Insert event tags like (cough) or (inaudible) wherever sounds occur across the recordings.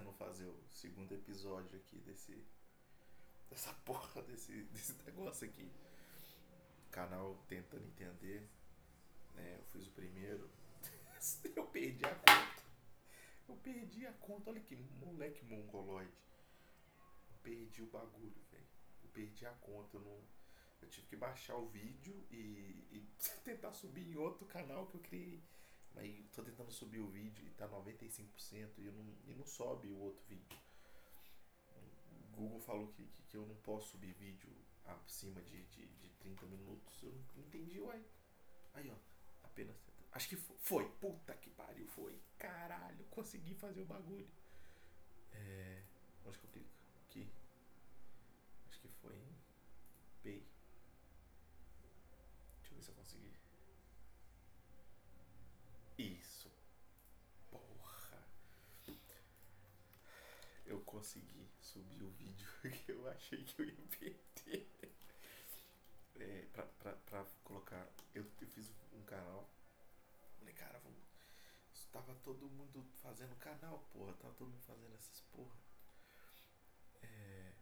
tentando fazer o segundo episódio aqui desse. Dessa (laughs) porra desse, desse negócio aqui. Canal tentando entender. Né? Eu fiz o primeiro. (laughs) Eu perdi a conta. Eu perdi a conta. Olha que moleque mongoloide. Eu perdi o bagulho, velho. Eu perdi a conta. Eu, não... eu tive que baixar o vídeo e, e (laughs) tentar subir em outro canal que eu criei. Aí tô tentando subir o vídeo e tá 95% e, não, e não sobe o outro vídeo. O Google falou que, que, que eu não posso subir vídeo acima de, de, de 30 minutos. Eu não entendi, uai. Aí, ó. Apenas. Acho que foi. foi. Puta que pariu, foi. Caralho, consegui fazer o bagulho. É. Onde que eu clico? Aqui. Acho que foi em Pay. Deixa eu ver se eu consegui. Isso. Porra. Eu consegui subir o vídeo (laughs) que eu achei que eu ia perder. É, pra, pra, pra colocar. Eu, eu fiz um canal. Falei, cara, vamos. Tava todo mundo fazendo canal, porra. Tava todo mundo fazendo essas porra. É,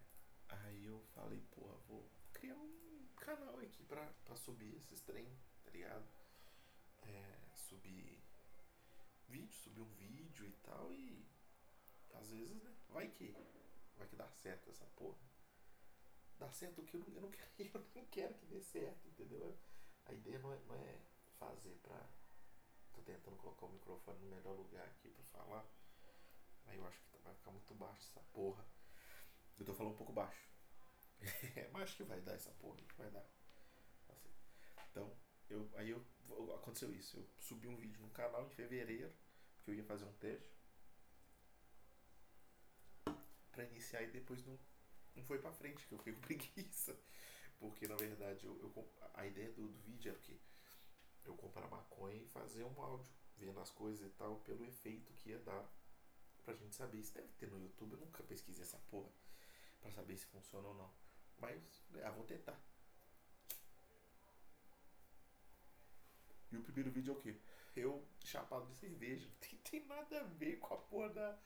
aí eu falei, porra, vou criar um canal aqui pra, pra subir esses trem, tá ligado? É, subir vídeo, subir um vídeo e tal e às vezes, né? Vai que vai que dá certo essa porra. Dá certo o que eu não, eu não, (laughs) quero, eu não quero que dê certo, entendeu? A ideia não é, não é fazer pra. Tô tentando colocar o microfone no melhor lugar aqui pra falar. Aí eu acho que vai ficar muito baixo essa porra. Eu tô falando um pouco baixo. (laughs) Mas acho que vai dar essa porra, vai dar. Assim. Então, eu, aí eu, aconteceu isso. Eu subi um vídeo no canal em fevereiro, que eu ia fazer um teste. Pra iniciar e depois não, não foi pra frente, que eu fiquei (laughs) com preguiça. Porque na verdade eu, eu a ideia do, do vídeo era que eu comprar maconha e fazer um áudio, vendo as coisas e tal, pelo efeito que ia dar pra gente saber. Isso deve ter no YouTube, eu nunca pesquisei essa porra pra saber se funciona ou não. Mas, ah, vou tentar. E o primeiro vídeo é o quê? Eu chapado de cerveja. (laughs) Não tem, tem nada a ver com a porra da,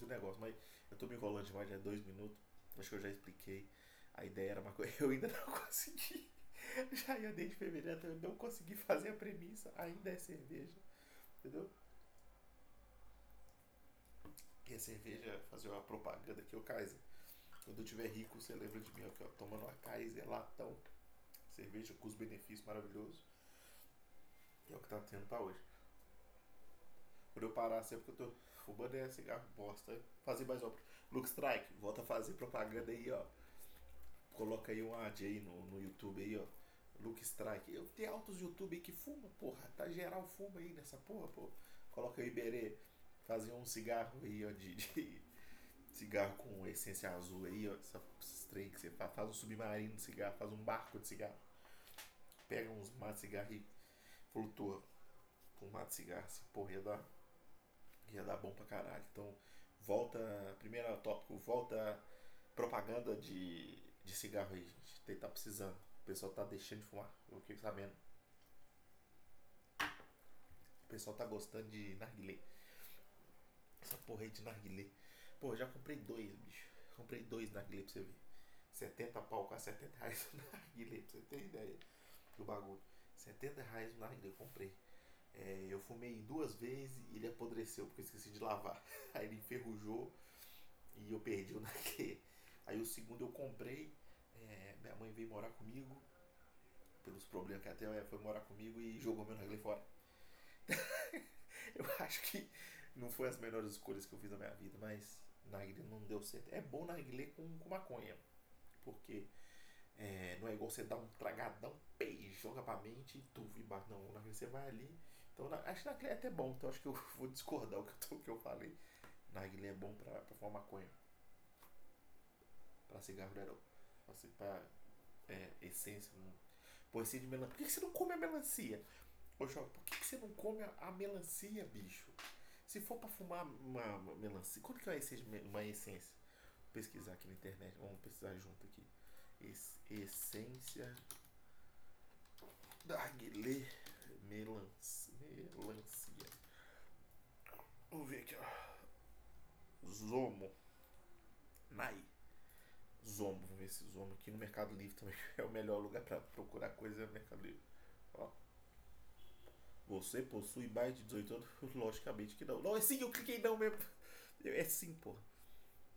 do negócio. Mas eu tô me enrolando demais, já é dois minutos. Acho que eu já expliquei. A ideia era uma coisa. (laughs) Eu ainda não consegui. (laughs) Já ia desde fevereiro, eu não consegui fazer a premissa. Ainda é cerveja. Entendeu? E a cerveja, fazer uma propaganda aqui, o Kaiser. Quando eu tiver rico, você lembra de mim aqui, ó, tomando uma Kaiser latão. Cerveja com os benefícios maravilhosos. É o que tá tendo pra hoje. Quando eu parar sempre que eu tô fumando é cigarro bosta. Fazer mais uma. Luke Strike, volta a fazer propaganda aí, ó. Coloca aí um ad aí no, no YouTube aí, ó. Luke Strike. Eu tenho altos YouTube aí que fuma, porra. Tá geral fuma aí nessa porra, pô. Coloca aí Iberê. Fazer um cigarro aí, ó, de, de (laughs) cigarro com essência azul aí, ó. Essa, esses trem que você faz. Faz um submarino de cigarro, faz um barco de cigarro. Pega uns matos de cigarro e flutua com mato de cigarro. Assim, porra, ia dar, ia dar bom pra caralho. Então, volta. Primeiro tópico, volta propaganda de, de cigarro aí, gente. Tem, tá precisando. O pessoal tá deixando de fumar. Eu fiquei sabendo. O pessoal tá gostando de narguilé. Essa porra aí de narguilé. Pô, já comprei dois, bicho. Comprei dois narguilé pra você ver. 70 pau, quase 70 reais (laughs) o narguilé, pra você ter ideia do bagulho. 70 reais o narguilé, comprei. É, eu fumei duas vezes e ele apodreceu porque eu esqueci de lavar. (laughs) Aí ele enferrujou e eu perdi o narguilé. Aí o segundo eu comprei. É, minha mãe veio morar comigo. Pelos problemas que até foi morar comigo e jogou meu narguilé fora. (laughs) eu acho que não foi as melhores escolhas que eu fiz na minha vida, mas narguilé não deu certo. É bom narguilé com, com maconha, porque é, não é igual você dar um tragadão, pei, joga pra mente e tu e bate. Não, narguilé você vai ali. Então acho que narguilé é até bom, então acho que eu (laughs) vou discordar o que eu, que eu falei. Narguilé é bom pra, pra fumar maconha. Pra cigarro não. Assim, pra é, essência. Não. Pô, essência de melancia. Por que, que você não come a melancia? Ô, João, por que, que você não come a, a melancia, bicho? Se for pra fumar uma, uma melancia, quanto que é uma essência? Vou pesquisar aqui na internet, vamos pesquisar junto aqui. Es, essência Narguilé melancia, melancia. Vamos ver aqui, ó. Zomo. Nai. Zomo, vamos ver esse Zomo aqui no Mercado Livre também (laughs) é o melhor lugar para procurar coisa no Mercado Livre. Ó. Você possui mais de 18 anos? (laughs) Logicamente que não. Não, é sim, eu cliquei não mesmo. É sim, porra.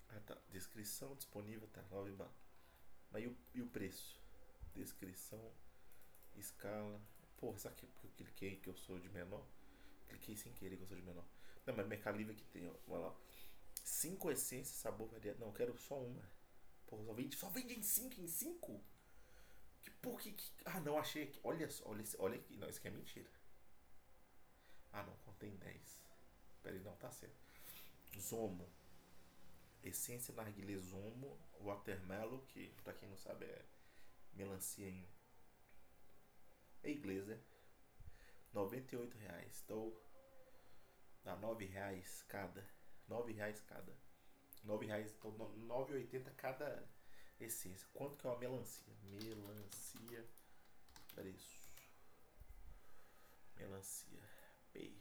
Ah tá. Descrição disponível, tá. 9 balas. Mas e o, e o preço? Descrição, escala. Porra, sabe que eu cliquei que eu sou de menor? Cliquei sem querer que eu sou de menor. Não, mas Mercado Livre aqui tem, ó. Lá. 5 essências, sabor variado. Não, eu quero só uma. Porra, só vende, só vende em 5 em 5? Que porra que, que. Ah, não, achei aqui. Olha só, olha, olha aqui. Não, isso aqui é mentira. Ah, não, contém 10. Peraí, não, tá certo. Zomo. Essência narguilé Zomo. Watermelon, que pra quem não sabe é melancia em, é inglês, né? 98 reais. Então, dá 9 reais cada. 9 reais cada. 9 reais, então 9,80 cada essência. Quanto que é uma melancia? Melancia. Preço. Melancia. Pay.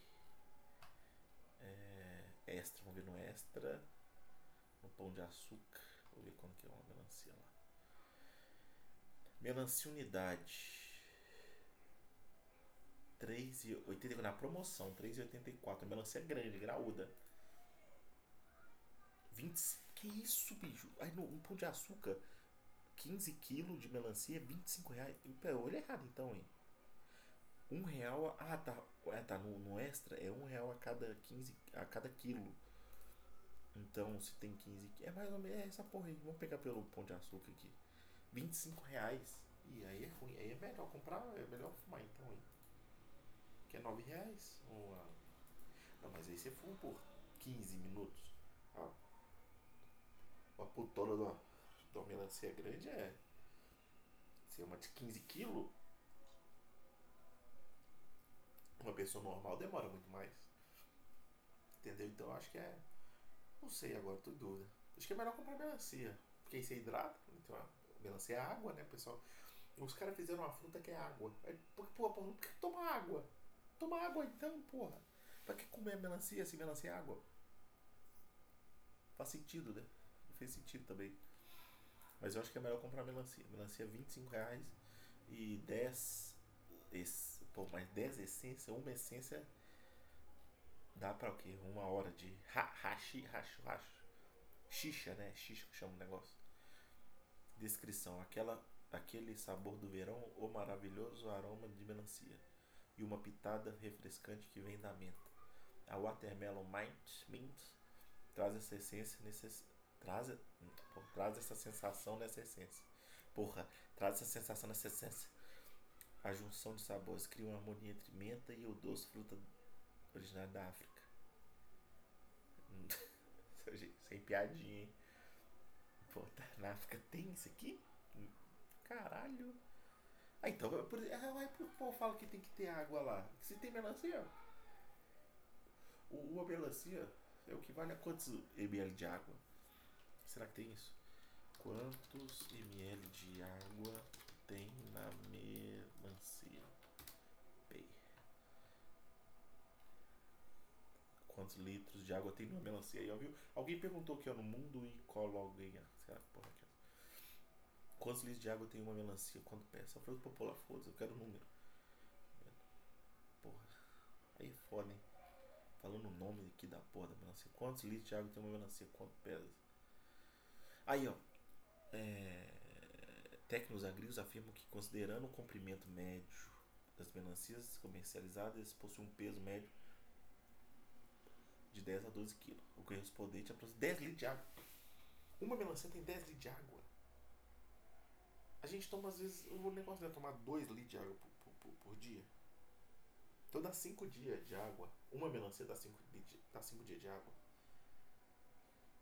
É, extra, vamos ver no extra. No pão de açúcar. Vou ver quanto que é uma melancia lá. Melancia unidade. 3,80 na promoção, 3,84. Melancia grande, graúda. 20. Que isso, bicho? Aí no um pão de açúcar, 15 quilos de melancia, 25 reais. Pera, olha errado então, hein? Um real. Ah, tá. É, tá. No, no extra é um real a cada 15. a cada quilo. Então, se tem 15. É mais ou menos é essa porra aí. Vamos pegar pelo pão de açúcar aqui. 25 reais. E aí é ruim. Aí é melhor comprar. É melhor fumar então, hein? Que é 9 reais. Uma... Não, mas aí você fuma por 15 minutos. Ah. Uma putona de uma, melancia grande é. Se é uma de 15 quilos. Uma pessoa normal demora muito mais. Entendeu? Então acho que é. Não sei agora, tô em dúvida. Acho que é melhor comprar melancia. Porque aí você hidrata. Então, a melancia é água, né, pessoal? Os caras fizeram uma fruta que é água. Aí, porra, porra, por que tomar água? Toma água então, porra. Pra que comer melancia se melancia é água? Faz sentido, né? Fez sentido também. Mas eu acho que é melhor comprar melancia. Melancia 25 reais e 10. Esse, pô, mais 10 essências, uma essência dá pra o quê? Uma hora de hashi, hashi, hashi. Xixa, né? Xixa que chama o negócio. Descrição: aquela, aquele sabor do verão, o maravilhoso aroma de melancia e uma pitada refrescante que vem da menta. A Watermelon Mint, Mint traz essa essência necess... traz, pô, traz essa sensação nessa essência. Porra, traz essa sensação nessa essência. A junção de sabores cria uma harmonia entre menta e o doce fruta originária da África. (laughs) Sem piadinha, hein? Pô, tá, na África tem isso aqui? Caralho. Ah, então, por, ah, por, o povo fala que tem que ter água lá. Se tem melancia, o, melancia é o que vale a quantos ml de água? Será que tem isso? Quantos ml de água tem na melancia? Bem. Quantos litros de água tem numa melancia? Aí, viu? Alguém perguntou aqui ó, no mundo e cologuinha. Será porra aqui, Quantos litros de água tem uma melancia? Quanto pesa? Só fruta popular, foda-se, eu quero o número. Porra. Aí é foda, hein? Falando o nome aqui da porra da melancia. Quantos litros de água tem uma melancia? Quanto pesa? Aí, ó. É... Técnicos agrícolas afirmam que, considerando o comprimento médio das melancias comercializadas, possuem um peso médio de 10 a 12 quilos, o correspondente a 10 litros de água. Uma melancia tem 10 litros de água. A gente toma, às vezes, o negócio é tomar 2 litros de água por, por, por, dia. Então dá 5 dias de água. Uma melancia dá 5 dá cinco dias de água.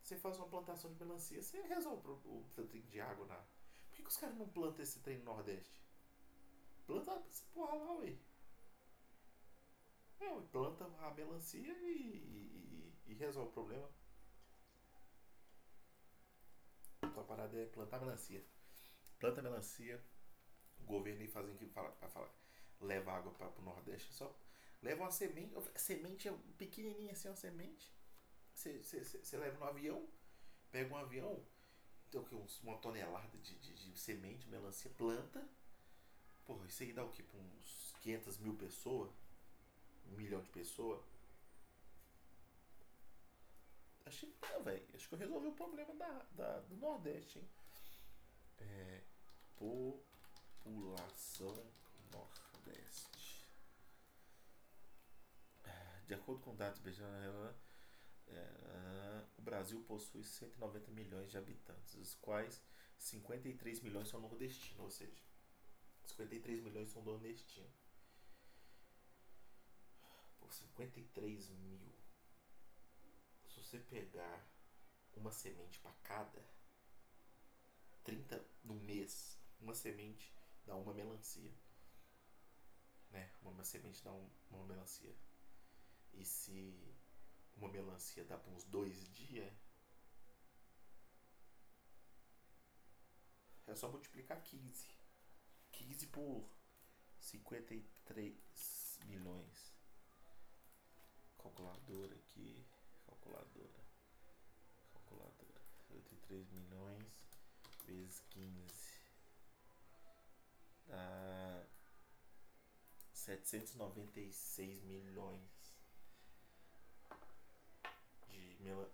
Você faz uma plantação de melancia, você resolve o, trem de água na. Por que, que os caras não plantam esse trem no Nordeste? Planta essa porra lá, ué. É, planta a melancia e, e, e, resolve o problema. A parada é plantar melancia planta melancia, o governo aí fazendo que para falar, leva água para o Nordeste, só leva uma semente, semente é pequenininha assim, uma semente, Você, leva no avião, pega um avião, tem o que? Uma tonelada de, de, de semente, melancia, planta. Porra, isso aí dá o que? Pra uns 500 mil pessoas? Um milhão de pessoas? Acho que não, velho. Acho que eu resolvi o problema da, da, do Nordeste, hein? É, população Nordeste. De acordo com dados é, o Brasil possui 190 milhões de habitantes, dos quais 53 milhões são nordestinos, ou seja, 53 milhões são nordestinos. Por 53 mil, se você pegar uma semente para cada, 30 no mês, uma semente dá uma melancia. Né? Uma, uma semente dá um, uma melancia. E se uma melancia dá para uns dois dias, é só multiplicar 15. 15 por 53 milhões. Calculadora aqui. Calculadora. Calculadora. 53 milhões vezes 15 dá 796 milhões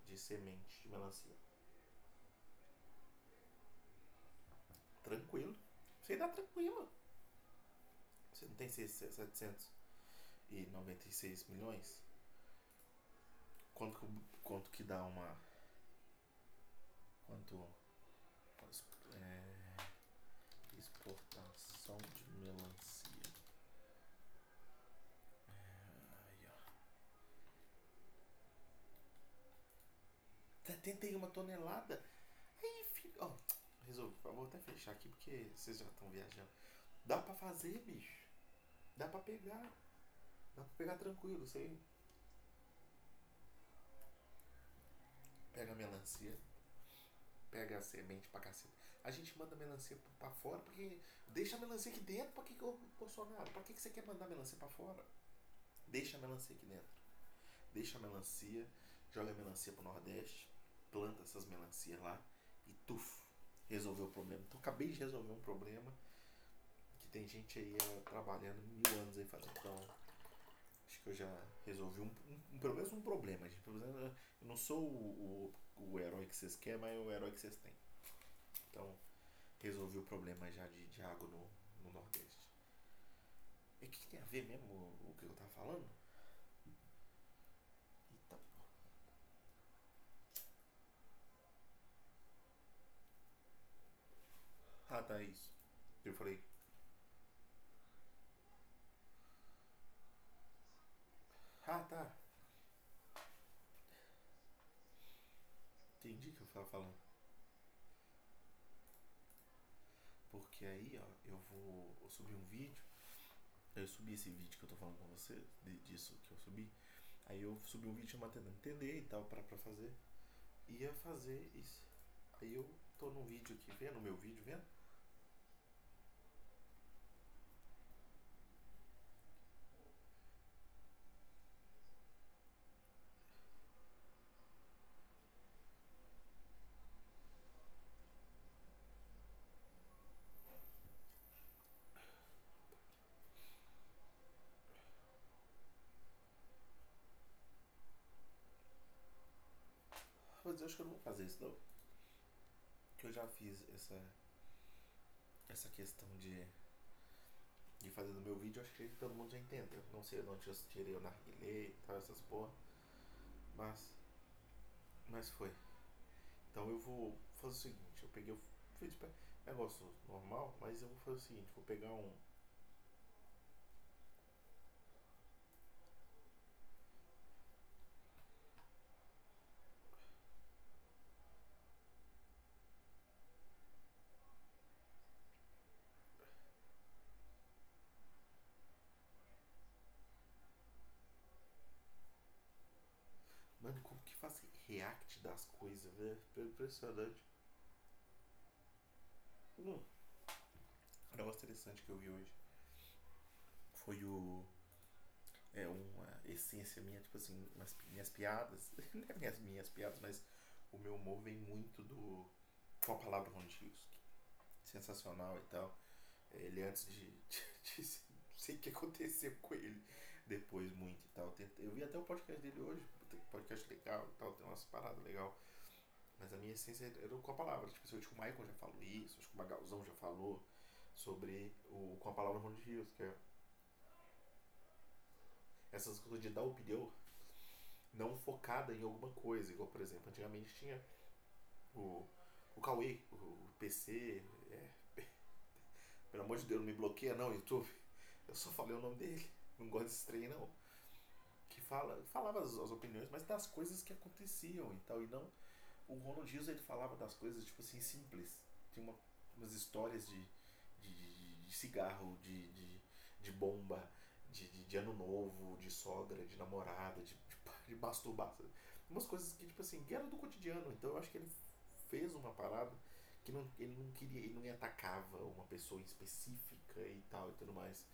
de, semente de melancia. Tranquilo. Você dá tranquilo. Você não tem 796 milhões? Quanto que, quanto que dá uma. Quanto. É, exportação de 71 tonelada. Aí, filho. Ó, resolvi. Vou até fechar aqui porque vocês já estão viajando. Dá pra fazer, bicho. Dá pra pegar. Dá pra pegar tranquilo, sei. Pega a melancia. Pega a semente pra cacete. A gente manda a melancia pra fora porque. Deixa a melancia aqui dentro. Pra que, que Bolsonaro? Pra que, que você quer mandar a melancia pra fora? Deixa a melancia aqui dentro. Deixa a melancia. Joga a melancia pro Nordeste planta essas melancias lá e tuf, resolveu o problema. Então acabei de resolver um problema que tem gente aí trabalhando mil anos aí fazendo. Então acho que eu já resolvi um, um, pelo menos um problema, gente. Eu não sou o, o, o herói que vocês querem, mas é o herói que vocês têm. Então resolvi o problema já de, de água no, no Nordeste. E o que, que tem a ver mesmo o, o que eu tava falando? Ah, tá, é isso. Eu falei. Ah, tá. Entendi o que eu tava falando. Porque aí, ó, eu vou subir um vídeo. Eu subi esse vídeo que eu tô falando com você, de, disso que eu subi. Aí eu subi um vídeo tentando entender e tal, pra, pra fazer. Ia fazer isso. Aí eu tô no vídeo aqui, vendo, o meu vídeo, vendo? Mas eu acho que eu não vou fazer isso não. Que eu já fiz essa essa questão de de fazer no meu vídeo, acho que todo mundo já entendeu. Não sei onde eu tirei o narguilé e tal, essas porra. Mas mas foi. Então eu vou fazer o seguinte, eu peguei o fiz negócio normal, mas eu vou fazer o seguinte, vou pegar um react das coisas, velho. Impressionante. Hum. Um negócio interessante que eu vi hoje foi o é uma essência minha, tipo assim, umas, minhas piadas, (laughs) não é minhas, minhas piadas, mas o meu humor vem muito do. com a palavra Ron Hughes. Sensacional e tal. Ele antes de, (laughs) de, de sei o que aconteceu com ele depois muito e tal. Eu vi até o podcast dele hoje, podcast legal e tal, tem umas paradas legal. Mas a minha essência era com a palavra. Tipo, acho que o Michael já falou isso, acho que o Magalzão já falou sobre o com a palavra Ron Hughes, que é essas coisas de dar opinião não focada em alguma coisa. Igual, por exemplo, antigamente tinha o, o Cauê, o PC. É, (laughs) pelo amor de Deus, não me bloqueia não, YouTube. Eu só falei o nome dele. Não gosto desse trem, não. Fala, falava as, as, opiniões, mas das coisas que aconteciam e tal. E não. O Ronald Dias ele falava das coisas, tipo assim, simples. Tinha uma, umas histórias de, de, de, de cigarro, de, de, de bomba de, de, de, ano novo, de sogra, de namorada, de, de, de masturbação. Umas coisas que, tipo assim, era do cotidiano. Então eu acho que ele fez uma parada que não, ele não queria, ele não atacava uma pessoa específica e tal e tudo mais.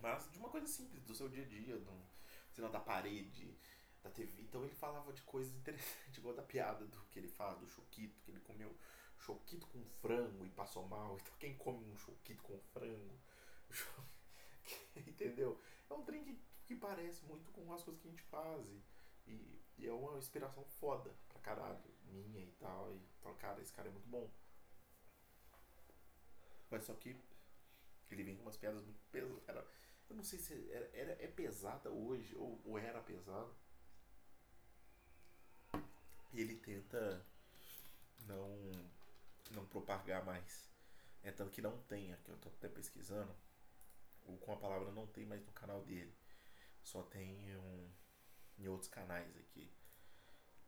Mas de uma coisa simples, do seu dia a dia, do, sei lá, da parede, da TV. Então ele falava de coisas interessantes, (laughs) igual da piada do que ele faz, do choquito, que ele comeu choquito com frango e passou mal. (laughs) Então quem come um choquito com frango? (laughs) Entendeu? É um trem que, que parece muito com as coisas que a gente faz. E, e é uma inspiração foda pra caralho, minha e tal. E falo, cara, esse cara é muito bom. Mas só que ele vem com umas piadas muito pesadas. Eu não sei se era, era, é pesada hoje ou, ou era pesada. E ele tenta não, não propagar mais. É tanto que não tem, aqui eu tô até pesquisando o Com a Palavra não tem mais no canal dele. Só tem um, em outros canais aqui.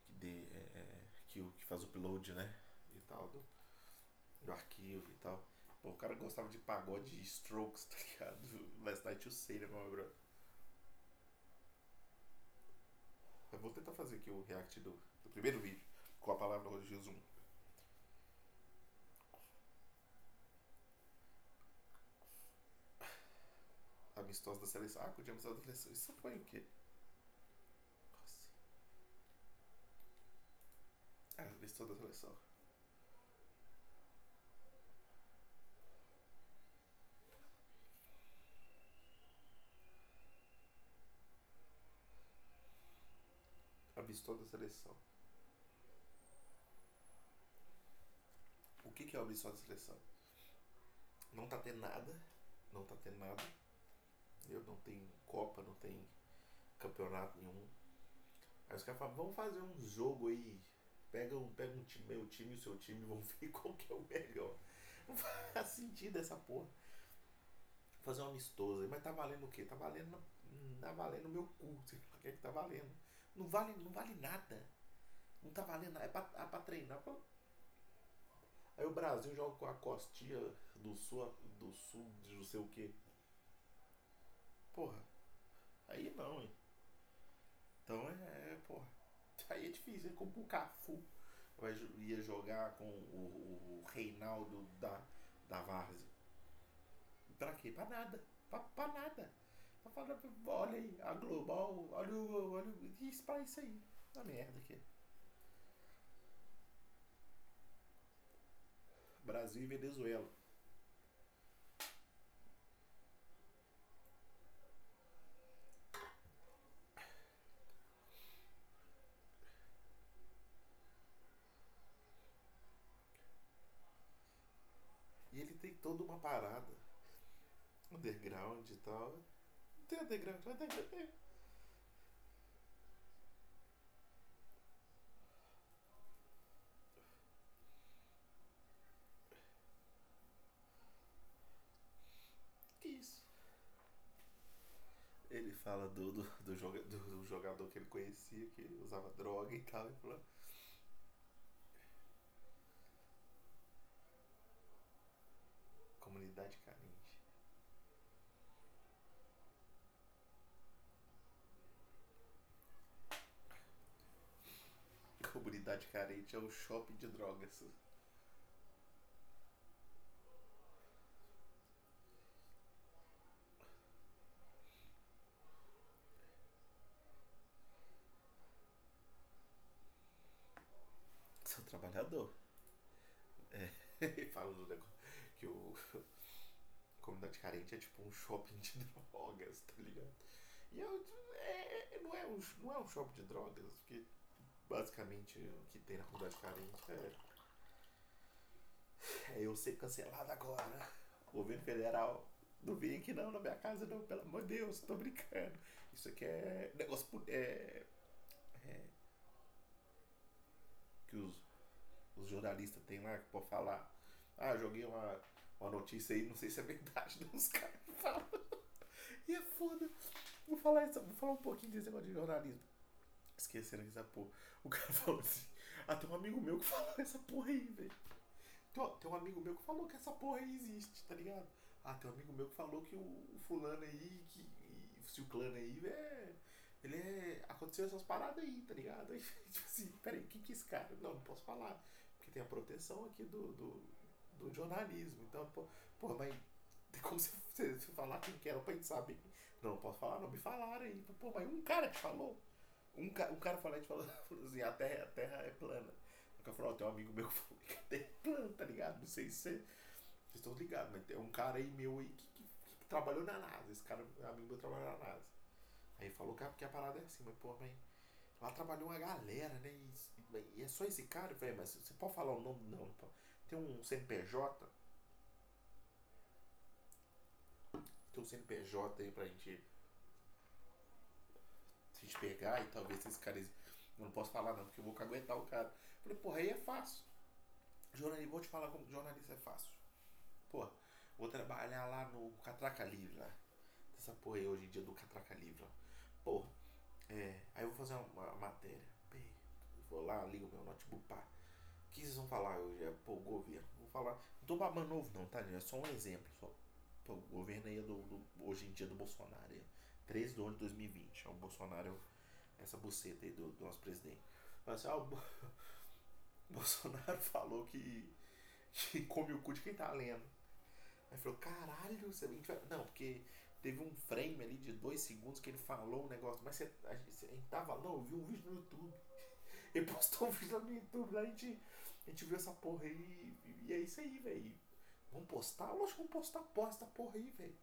Que, de, é, é, que, que faz o upload, né? E tal, do, do arquivo e tal. Pô, o cara gostava de pagode de strokes, tá ligado? (laughs) Last Night You Say, né, meu bro? Eu vou tentar fazer aqui o react do, do primeiro vídeo com a palavra Jesus 1. amistoso da seleção. Ah, amistoso da seleção. Isso foi o quê? Nossa. Ah, amistoso da seleção. Amistoso da seleção. O que, que é o amistoso da seleção? Não tá tendo nada. Não tá tendo nada eu não tem Copa, não tem campeonato nenhum. Aí os caras falam, vamos fazer um jogo aí. Pega um, pega um time, meu time e o seu time, (laughs) vamos ver qual que é o melhor. Não faz (laughs) sentido essa porra. Fazer um amistoso aí, mas tá valendo o quê? Tá valendo. Tá valendo meu cu, (laughs) sei o que é que tá valendo. Não vale, não vale nada. Não tá valendo nada. É pra, é pra treinar. Aí o Brasil joga com a costinha do sul, do sul de não sei o que. Porra. Aí não, hein? Então é, é, porra. (laughs) Aí é difícil. É como o Cafu vai, ia jogar com o, o Reinaldo da, da Várzea. Pra quê? Pra nada. Pra, pra nada. Falar, olha aí, a Global, olha o. Olha, isso pra isso aí. Uma merda aqui. Brasil e Venezuela. toda uma parada underground e tal. Tem. Que isso? Ele fala do, do, do, joga, do, do jogador que ele conhecia, que usava droga e tal, e comunidade carente. comunidade carente é o shopping de drogas. Sou trabalhador. É, (laughs) falo do negócio que o (laughs) comunidade carente é tipo um shopping de (laughs) drogas, tá ligado? E eu, é, não, é um, não é um shopping de drogas, porque basicamente o que tem na comunidade carente é, é eu ser cancelado agora. O governo federal não vem aqui não na minha casa não, pelo amor de Deus, tô brincando. Isso aqui é negócio é, é que os, os jornalistas têm lá que pode falar. Ah, joguei uma, uma notícia aí, não sei se é verdade, (laughs) não, os caras falam. E é foda. Vou falar, essa, vou falar um pouquinho desse negócio de jornalismo. Esqueceram essa porra. O cara (laughs) falou assim: Ah, tem um amigo meu que falou essa porra aí, velho. Tem, um amigo meu que falou que essa porra aí existe, tá ligado? Ah, tem um amigo meu que falou que o, fulano aí, que, se o clã aí, é. Ele é. Aconteceu essas paradas aí, tá ligado? (laughs) Aí, tipo assim, peraí, o que que esse cara? Não, não posso falar. Porque tem a proteção aqui do, do, do jornalismo. Então, pô, porra, mas tem como você, você, falar quem que era pra gente saber? Não, não posso falar, não. Me falaram aí. Pô, mas um cara que falou. Um, ca, um cara falou, (laughs) falou, assim, a terra, a terra é plana. O cara falou, tem um amigo meu que falou que a terra é plana, tá ligado? Não sei se você, vocês estão ligados, mas tem um cara aí meu aí que, que, que trabalhou na NASA. Esse cara, amigo meu, trabalhou na NASA. Aí falou que a, parada é assim, mas pô, mas lá trabalhou uma galera, né? E, e é só esse cara, velho, mas você pode falar o nome? Não, não. Tem um CNPJ. Tem um CNPJ aí pra gente. Se a gente pegar e talvez esses caras. Eu não posso falar não, porque eu vou aguentar o cara. Falei, porra, aí é fácil. Jornalista, vou te falar como jornalista é fácil. Porra, vou trabalhar lá no Catraca Livre lá. Essa porra aí hoje em dia do Catraca Livre. Porra, é, aí eu vou fazer uma, uma matéria. Vou lá, ligo meu notebook, pá. O que vocês vão falar hoje? É, pô, o governo. Vou falar. Não tô babando novo, não, tá? É só um exemplo. Só. Pô, o governo aí é do, do, hoje em dia do Bolsonaro. É 13 de 1 de 2020. É o Bolsonaro, essa buceta aí do, do nosso presidente. Mas assim, ah, o (laughs) Bolsonaro falou que, que come o cu de quem tá lendo. Aí falou, caralho, você vai. Não, porque teve um frame ali de dois segundos que ele falou um negócio, mas você, a, gente, a gente tava, eu vi um vídeo no YouTube. (laughs) Ele postou um vídeo no YouTube, lá a gente, a gente viu essa porra aí, e é isso aí, velho. Vamos postar? Lógico que vamos postar, posta porra aí, velho.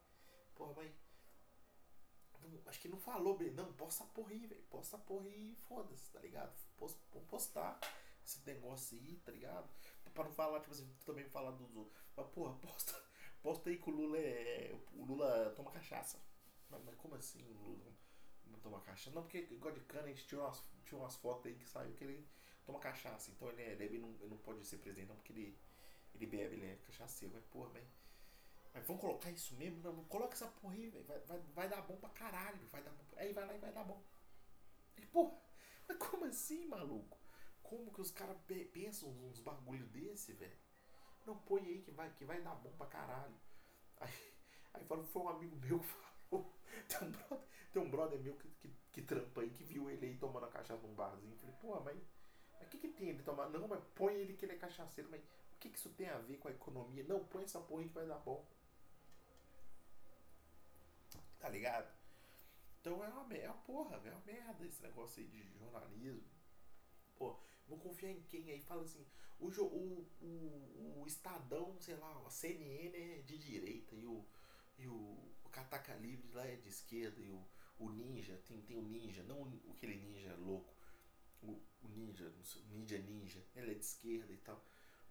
Porra, mas. Acho que não falou bem, não, posta porra aí, velho. Posta porra aí foda-se, tá ligado? Post, vamos postar esse negócio aí, tá ligado? Pra não falar, tipo assim, também falar dos outros. Mas, porra, (laughs) posta Posta aí que o Lula é. O Lula toma cachaça. Mas, mas como assim o Lula não toma cachaça? Não, porque de cana a gente tinha umas, tinha umas fotos aí que saiu que ele toma cachaça. Então ele, é, ele, não, ele não pode ser presidente não, porque ele, ele bebe, ele é cachaceiro. Mas porra, mas, mas vamos colocar isso mesmo? Não, coloca essa porra aí, velho. Vai, vai, vai dar bom pra caralho. Vai dar bom. Aí vai lá e vai dar bom. E porra, mas como assim, maluco? Como que os caras pensam uns bagulho desse, velho? Não, põe aí que vai, que vai dar bom pra caralho. Aí, aí falou, foi um amigo meu que falou. (laughs) Tem um brother, tem um brother meu que, que, que trampa aí, que viu ele aí tomando a cachaça num barzinho. Falei, pô, mas o que, que tem ele tomar? Não, mas põe ele que ele é cachaceiro. Mas o que, que isso tem a ver com a economia? Não, põe essa porra aí que vai dar bom. Tá ligado? Então é uma, é uma porra, é uma merda esse negócio aí de jornalismo. Pô, vou confiar em quem aí? Fala assim, o, o, o, o Estadão, sei lá, a CNN é de direita e o, e o, o Cataca Livre lá é de esquerda e o, o Ninja, tem, tem o Ninja, não aquele ninja louco, o, o Ninja, Ninja Ninja, ele é de esquerda e tal.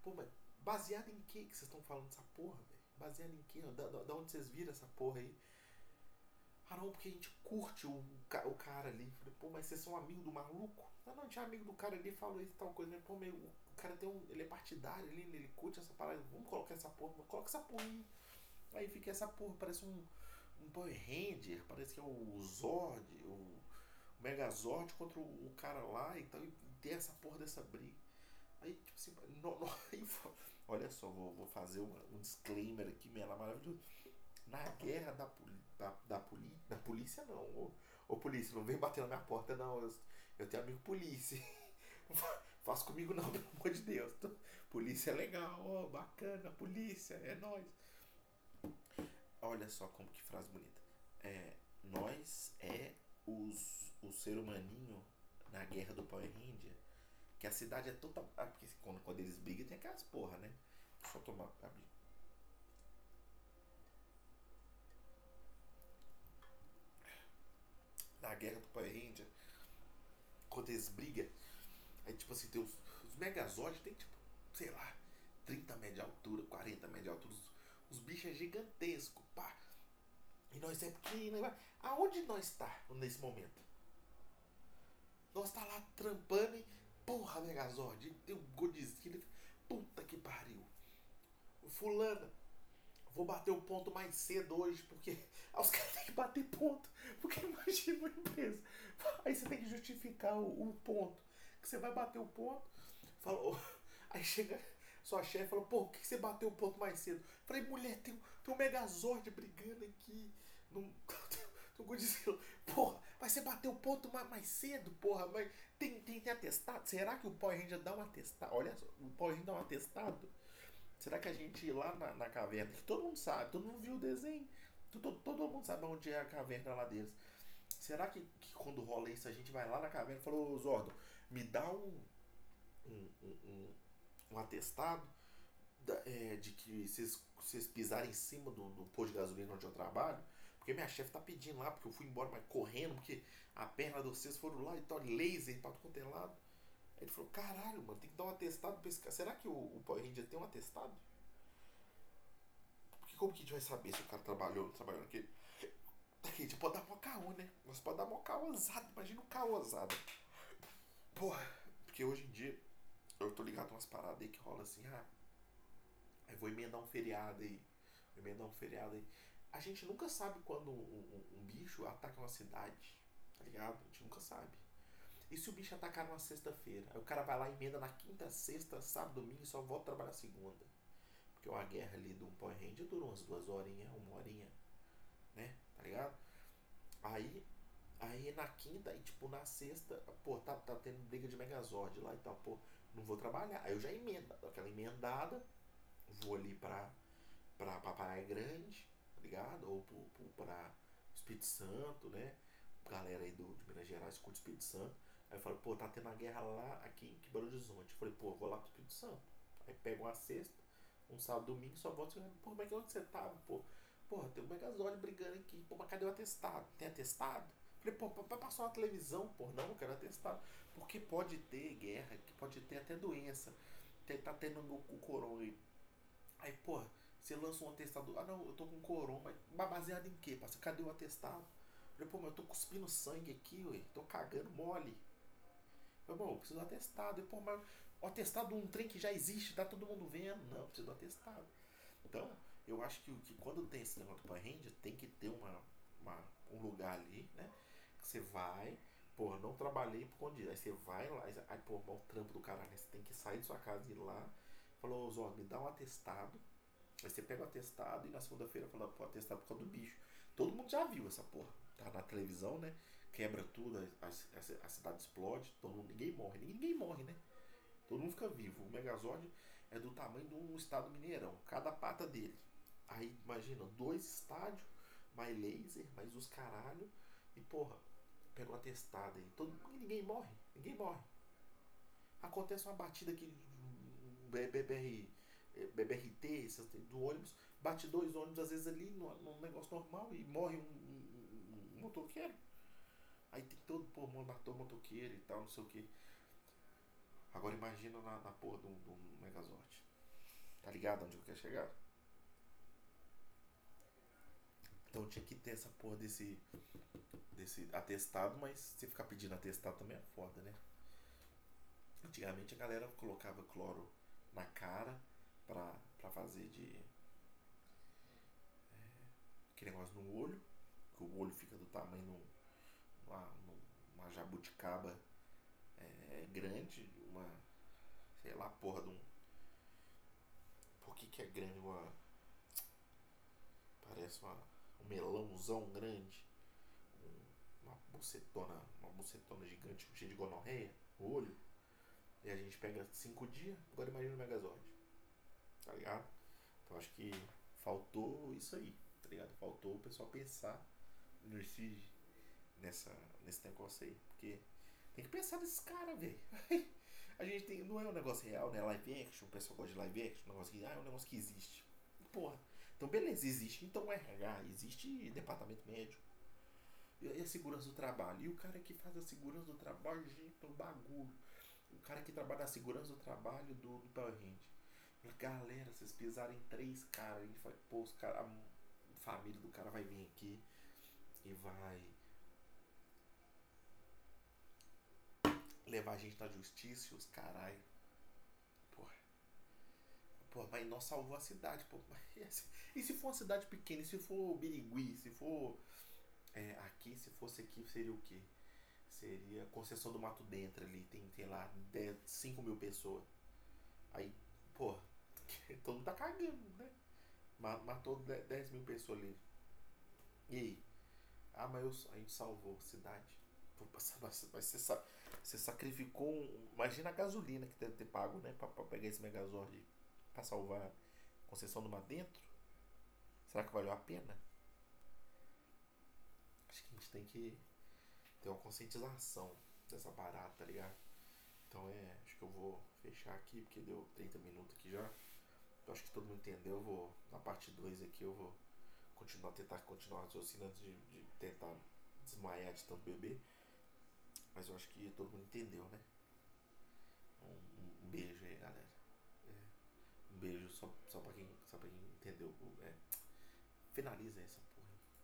Pô, mas baseado em que que vocês estão falando dessa porra, velho? Baseado em que? Da, da onde vocês viram essa porra aí? Ah não, porque a gente curte o, o cara ali. Falei, pô, mas vocês são amigo do maluco? Não, não, tinha amigo do cara ali falou isso e tal coisa. Pô, meu, o cara tem um. Ele é partidário ali, ele curte essa parada. Vamos colocar essa porra, coloca essa porra aí. Aí fica essa porra, parece um. Um Power Ranger, parece que é o Zord, o Megazord contra o, o cara lá e tal. E tem essa porra dessa briga. Aí, tipo assim, (laughs) no, no, olha só, vou, vou fazer uma, um disclaimer aqui, minha maravilhoso. Na guerra da, da, da, poli, polícia, não. Ô, ô polícia, não vem bater na minha porta, não. Eu, eu tenho amigo polícia. (laughs) Faça comigo não, (laughs) pelo amor de Deus. Polícia é legal, ó, bacana, polícia, é nós. Olha só como que frase bonita. É, nós é os, o ser humaninho na guerra do Power Ranger Que a cidade é toda. Ah, porque quando, quando eles brigam tem aquelas porra, né? Só tomar. Abrir. Na guerra do Power Ranger, quando eles brigam, aí tipo assim, tem os, os Megazord tem tipo, sei lá, 30 metros de altura, 40 metros de altura. Os, os bichos é gigantesco, pá. E nós é pequeno. Aonde nós está nesse momento? Nós tá lá trampando e. Porra, Megazord, tem um Godzilla. Puta que pariu. Fulana, vou bater o ponto mais cedo hoje, porque (laughs) os caras têm que bater ponto. Porque (laughs) imagina uma empresa. Aí você tem que justificar o, o ponto. Que você vai bater o ponto. Falou. (laughs) Aí chega sua chefe falou, pô, por que você bateu o ponto mais cedo? Falei, mulher, tem, tem um Megazord brigando aqui. Num, no Godzilla. Porra, mas você bateu o ponto mais, mais cedo, porra. Mas tem, tem, tem atestado? Será que o Power Ranger dá um atestado? Olha só, o Power Ranger dá um atestado? Será que a gente lá na, na caverna, que todo mundo sabe, todo mundo viu o desenho, todo, todo mundo sabe onde é a caverna lá deles. Será que, que quando rola isso a gente vai lá na caverna e falou, Zordo, me dá um, um, um, um atestado da, é, de que vocês, pisarem em cima do, do posto de gasolina onde eu trabalho? Porque minha chefe tá pedindo lá, porque eu fui embora, mas correndo, porque a perna de vocês foram lá e tal, laser pra todo é lado. Ele falou, caralho, mano, tem que dar um atestado pra esse cara. Será que o, o Power Ranger tem um atestado? Porque como que a gente vai saber se o cara trabalhou ou não trabalhou naquele. A gente pode dar uma caô, né? Nós pode dar uma caô ousada. Imagina um caô ousada. Porra, porque hoje em dia eu tô ligado umas paradas aí que rola assim, ah. Aí vou emendar um feriado aí. Vou emendar um feriado aí. A gente nunca sabe quando um, um, um bicho ataca uma cidade. Tá ligado? A gente nunca sabe. E se o bicho atacar numa sexta-feira? Aí o cara vai lá emenda na quinta, sexta, sábado, domingo e só volta a trabalhar segunda. Porque uma guerra ali do Power Ranger dura umas duas horinhas, uma horinha. Né? Tá ligado? Aí, aí na quinta e tipo na sexta, pô, tá, tá tendo briga de Megazord lá e tal, pô, não vou trabalhar. Aí eu já emendo, aquela emendada, vou ali pra, pra, Praia Grande, tá ligado? Ou pro, pro, pra Espírito Santo, né? Galera aí do, de Minas Gerais curte Espírito Santo. Aí eu pô, tá tendo uma guerra lá aqui em Belo Horizonte. Eu falei, pô, vou lá pro Espírito Santo. Aí pego uma sexta, um sábado, domingo, só volto e pô, mas onde você tava, pô? Porra, tem um Megazord brigando aqui. Pô, mas cadê o atestado? Tem atestado? Falei, pô, pra passar uma televisão, pô, não, eu quero atestado. Porque pode ter guerra, pode ter até doença. Tá tendo o corona aí. Aí, pô, você lança um atestado. Ah, não, eu tô com corona, mas baseado em quê, parceiro? Cadê o atestado? Falei, pô, mas eu tô cuspindo sangue aqui, ué. Tô cagando mole. Falei, bom, eu preciso do atestado. E, pô, mas o atestado de um trem que já existe, tá todo mundo vendo. Não, eu preciso do atestado. Então, eu acho que, que quando tem esse negócio do Power tem que ter uma, uma, um lugar ali, né? Que você vai, pô, não trabalhei por conta disso. Aí você vai lá, aí, pô, o trampo do caralho, né? você tem que sair de sua casa e ir lá. Falou, Zó, me dá um atestado. Aí você pega o atestado e na segunda-feira fala, pô, atestado por causa do bicho. Todo mundo já viu essa porra. Tá na televisão, né? Quebra tudo, a, a, a cidade explode, todo mundo, ninguém morre. Ninguém morre, né? Todo mundo fica vivo. O Megazord é do tamanho de um estado mineirão. Cada pata dele. Aí, imagina, dois estádios, mais laser, mais os caralho. E, porra, pega o atestado aí. Todo, ninguém morre. Ninguém morre. Acontece uma batida aqui BBR, BBRT, do ônibus, bate dois ônibus às vezes ali num negócio normal e morre um, um, um motoqueiro. Aí tem todo, pô, matou motoqueiro e tal, não sei o que. Agora imagina na, na porra do, do Megazord. Tá ligado onde eu quero chegar? Então tinha que ter essa porra desse, desse atestado, mas se ficar pedindo atestado também é foda, né? Antigamente a galera colocava cloro na cara pra, pra fazer de. É, aquele negócio no olho, que o olho fica do tamanho de uma, uma jabuticaba é, grande, uma. sei lá, porra de um. Por que, que é grande? Uma. Parece uma, um melãozão grande. uma bucetona, uma bucetona gigante cheia de gonorreia, olho. E a gente pega cinco dias, agora imagina o Megazord. Tá ligado? Então acho que faltou isso aí, tá ligado? Faltou o pessoal pensar nesse, nessa, nesse negócio aí. Porque tem que pensar nesses caras, velho. (laughs) A gente tem. Não é um negócio real, né? Live action, o pessoal gosta de live action, um negócio que. Ah, é um negócio que existe. Porra. Então beleza, existe então RH, existe departamento médico. E a segurança do trabalho. E o cara que faz a segurança do trabalho, gente, é um bagulho. O cara que trabalha na segurança do trabalho do, do Power. Galera, vocês pisarem três caras, gente vai, pô, os cara, a família do cara vai vir aqui e vai levar a gente na justiça e os caralho. Porra. Porra, mas nós salvou a cidade, pô. (laughs) E se for uma cidade pequena, e se for Birigui, se for é, aqui, se fosse aqui, seria o quê? Seria Conceição do Mato Dentro ali, tem, tem lá 10, 5 mil pessoas. Aí, pô, (laughs) todo mundo tá cagando, né? Matou 10 mil pessoas ali. E aí? Ah, mas eu, a gente salvou a cidade. Mas você, você sacrificou. Imagina a gasolina que deve ter pago, né? Pra, pra pegar esse Megazord pra salvar Conceição do Mar Dentro. Será que valeu a pena? Acho que a gente tem que ter uma conscientização dessa barata, tá ligado? Então é. Acho que eu vou fechar aqui, porque deu 30 minutos aqui já. Acho que todo mundo entendeu. Eu vou. Na parte 2 aqui eu vou continuar, tentar continuar raciocinando antes de, de tentar desmaiar de tanto beber. Mas eu acho que todo mundo entendeu, né? Um, um beijo aí, galera. É, um beijo só, só, pra quem, só pra quem entendeu. É, finaliza essa